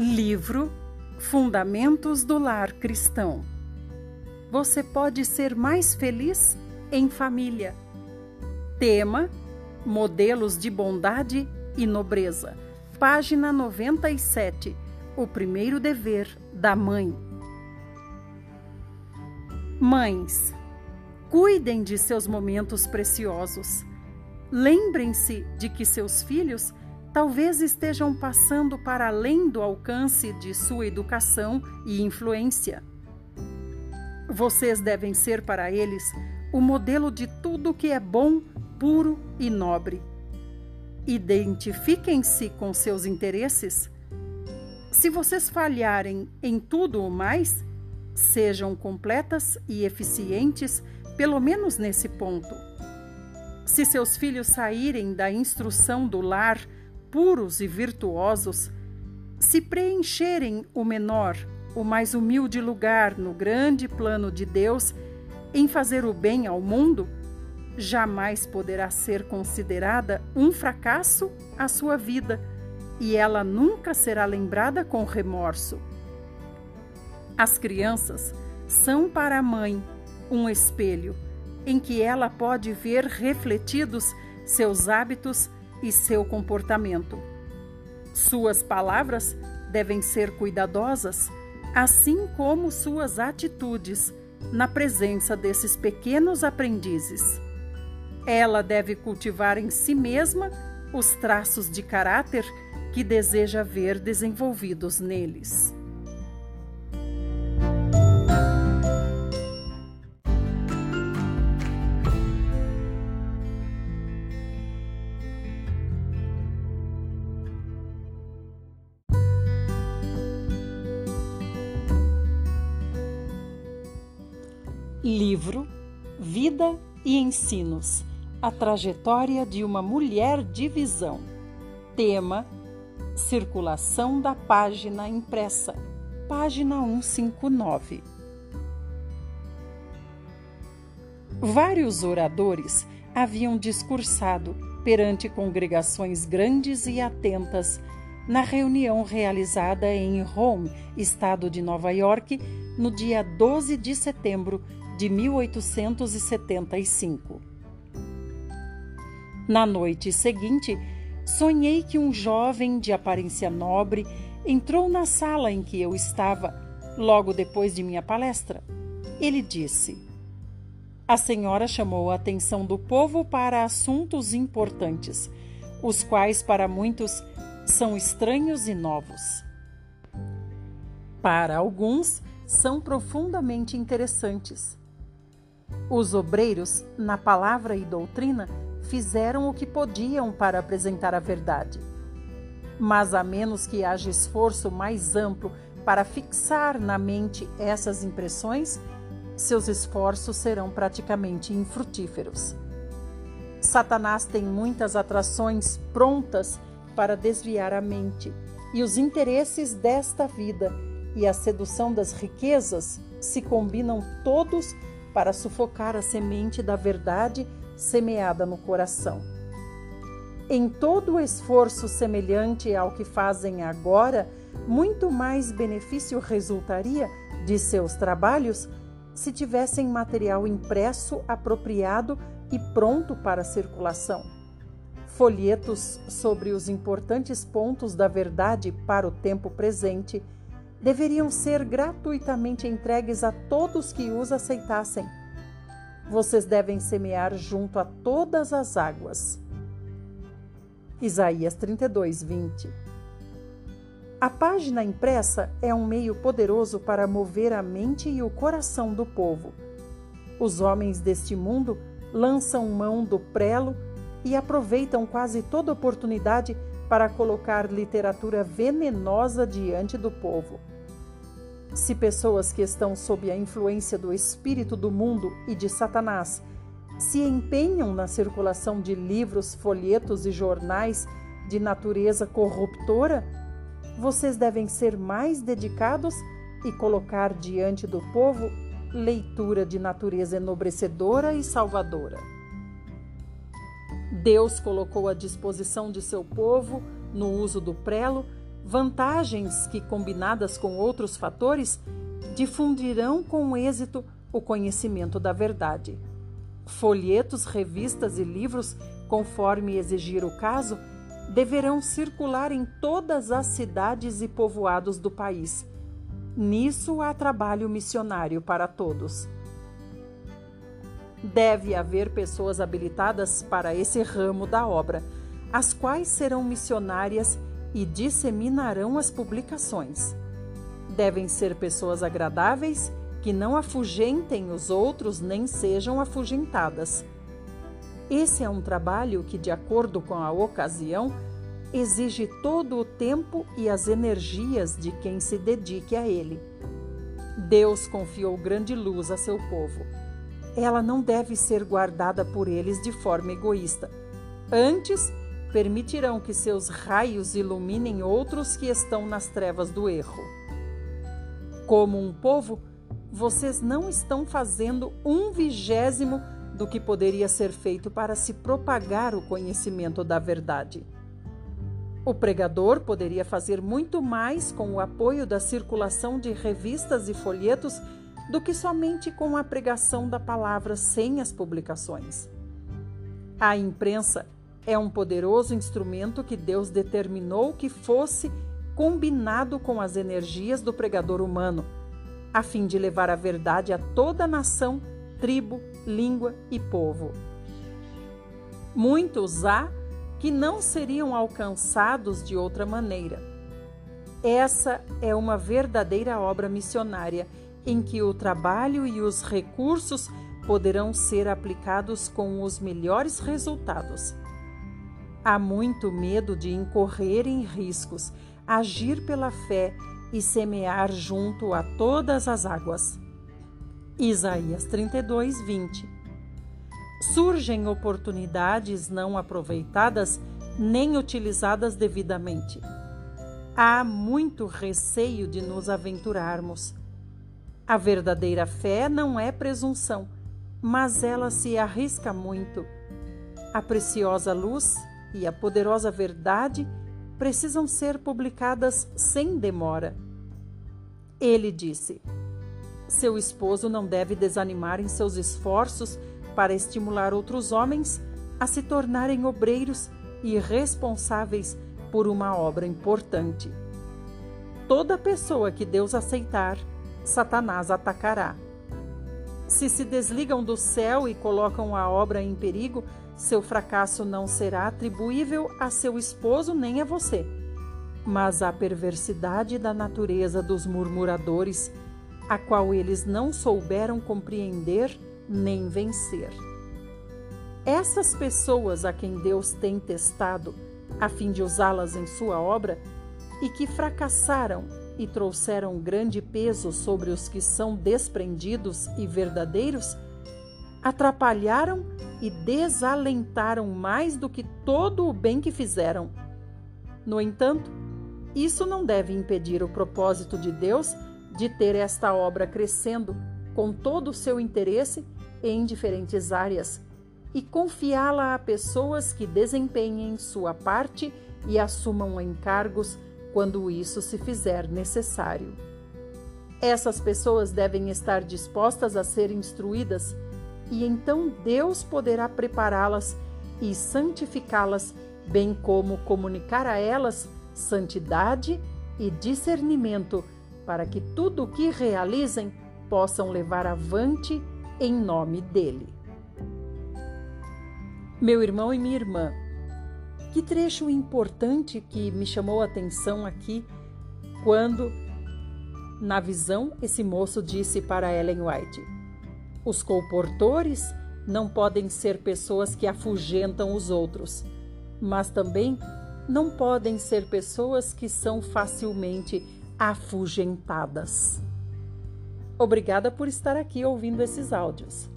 Livro Fundamentos do Lar Cristão. Você pode ser mais feliz em família. Tema: Modelos de bondade e nobreza. Página 97. O primeiro dever da mãe. Mães, cuidem de seus momentos preciosos. Lembrem-se de que seus filhos talvez estejam passando para além do alcance de sua educação e influência. Vocês devem ser para eles o modelo de tudo que é bom, puro e nobre. Identifiquem-se com seus interesses. Se vocês falharem em tudo o mais, sejam completas e eficientes, pelo menos nesse ponto. Se seus filhos saírem da instrução do lar puros e virtuosos, se preencherem o menor, o mais humilde lugar no grande plano de Deus em fazer o bem ao mundo, jamais poderá ser considerada um fracasso a sua vida e ela nunca será lembrada com remorso. As crianças são para a mãe um espelho em que ela pode ver refletidos seus hábitos e seu comportamento. Suas palavras devem ser cuidadosas, assim como suas atitudes, na presença desses pequenos aprendizes. Ela deve cultivar em si mesma os traços de caráter que deseja ver desenvolvidos neles. Livro Vida e Ensinos A trajetória de uma mulher de visão. Tema: Circulação da página impressa. Página 159. Vários oradores haviam discursado perante congregações grandes e atentas na reunião realizada em Rome, estado de Nova York, no dia 12 de setembro de 1875. Na noite seguinte, sonhei que um jovem de aparência nobre entrou na sala em que eu estava, logo depois de minha palestra. Ele disse: A senhora chamou a atenção do povo para assuntos importantes, os quais para muitos são estranhos e novos. Para alguns, são profundamente interessantes. Os obreiros, na palavra e doutrina, fizeram o que podiam para apresentar a verdade. Mas a menos que haja esforço mais amplo para fixar na mente essas impressões, seus esforços serão praticamente infrutíferos. Satanás tem muitas atrações prontas para desviar a mente, e os interesses desta vida e a sedução das riquezas se combinam todos para sufocar a semente da verdade semeada no coração. Em todo o esforço semelhante ao que fazem agora, muito mais benefício resultaria de seus trabalhos se tivessem material impresso apropriado e pronto para circulação. Folhetos sobre os importantes pontos da verdade para o tempo presente deveriam ser gratuitamente entregues a todos que os aceitassem. Vocês devem semear junto a todas as águas. Isaías 32, 20. A página impressa é um meio poderoso para mover a mente e o coração do povo. Os homens deste mundo lançam mão do prelo e aproveitam quase toda oportunidade para colocar literatura venenosa diante do povo. Se pessoas que estão sob a influência do espírito do mundo e de Satanás se empenham na circulação de livros, folhetos e jornais de natureza corruptora, vocês devem ser mais dedicados e colocar diante do povo leitura de natureza enobrecedora e salvadora. Deus colocou à disposição de seu povo, no uso do prelo, vantagens que, combinadas com outros fatores, difundirão com êxito o conhecimento da verdade. Folhetos, revistas e livros, conforme exigir o caso, deverão circular em todas as cidades e povoados do país. Nisso há trabalho missionário para todos. Deve haver pessoas habilitadas para esse ramo da obra, as quais serão missionárias e disseminarão as publicações. Devem ser pessoas agradáveis que não afugentem os outros nem sejam afugentadas. Esse é um trabalho que, de acordo com a ocasião, exige todo o tempo e as energias de quem se dedique a ele. Deus confiou grande luz a seu povo. Ela não deve ser guardada por eles de forma egoísta. Antes, permitirão que seus raios iluminem outros que estão nas trevas do erro. Como um povo, vocês não estão fazendo um vigésimo do que poderia ser feito para se propagar o conhecimento da verdade. O pregador poderia fazer muito mais com o apoio da circulação de revistas e folhetos do que somente com a pregação da palavra sem as publicações. A imprensa é um poderoso instrumento que Deus determinou que fosse combinado com as energias do pregador humano, a fim de levar a verdade a toda nação, tribo, língua e povo. Muitos há que não seriam alcançados de outra maneira. Essa é uma verdadeira obra missionária em que o trabalho e os recursos poderão ser aplicados com os melhores resultados. Há muito medo de incorrer em riscos, agir pela fé e semear junto a todas as águas. Isaías 32, 20. Surgem oportunidades não aproveitadas nem utilizadas devidamente. Há muito receio de nos aventurarmos. A verdadeira fé não é presunção, mas ela se arrisca muito. A preciosa luz e a poderosa verdade precisam ser publicadas sem demora. Ele disse: Seu esposo não deve desanimar em seus esforços para estimular outros homens a se tornarem obreiros e responsáveis por uma obra importante. Toda pessoa que Deus aceitar, Satanás atacará. Se se desligam do céu e colocam a obra em perigo, seu fracasso não será atribuível a seu esposo nem a você, mas à perversidade da natureza dos murmuradores, a qual eles não souberam compreender nem vencer. Essas pessoas a quem Deus tem testado, a fim de usá-las em sua obra, e que fracassaram e trouxeram grande peso sobre os que são desprendidos e verdadeiros, atrapalharam e desalentaram mais do que todo o bem que fizeram. No entanto, isso não deve impedir o propósito de Deus de ter esta obra crescendo com todo o seu interesse em diferentes áreas e confiá-la a pessoas que desempenhem sua parte e assumam encargos quando isso se fizer necessário. Essas pessoas devem estar dispostas a ser instruídas e então Deus poderá prepará-las e santificá-las, bem como comunicar a elas santidade e discernimento, para que tudo o que realizem possam levar avante em nome dele. Meu irmão e minha irmã, que trecho importante que me chamou a atenção aqui quando, na visão, esse moço disse para Ellen White: os colportores não podem ser pessoas que afugentam os outros, mas também não podem ser pessoas que são facilmente afugentadas. Obrigada por estar aqui ouvindo esses áudios.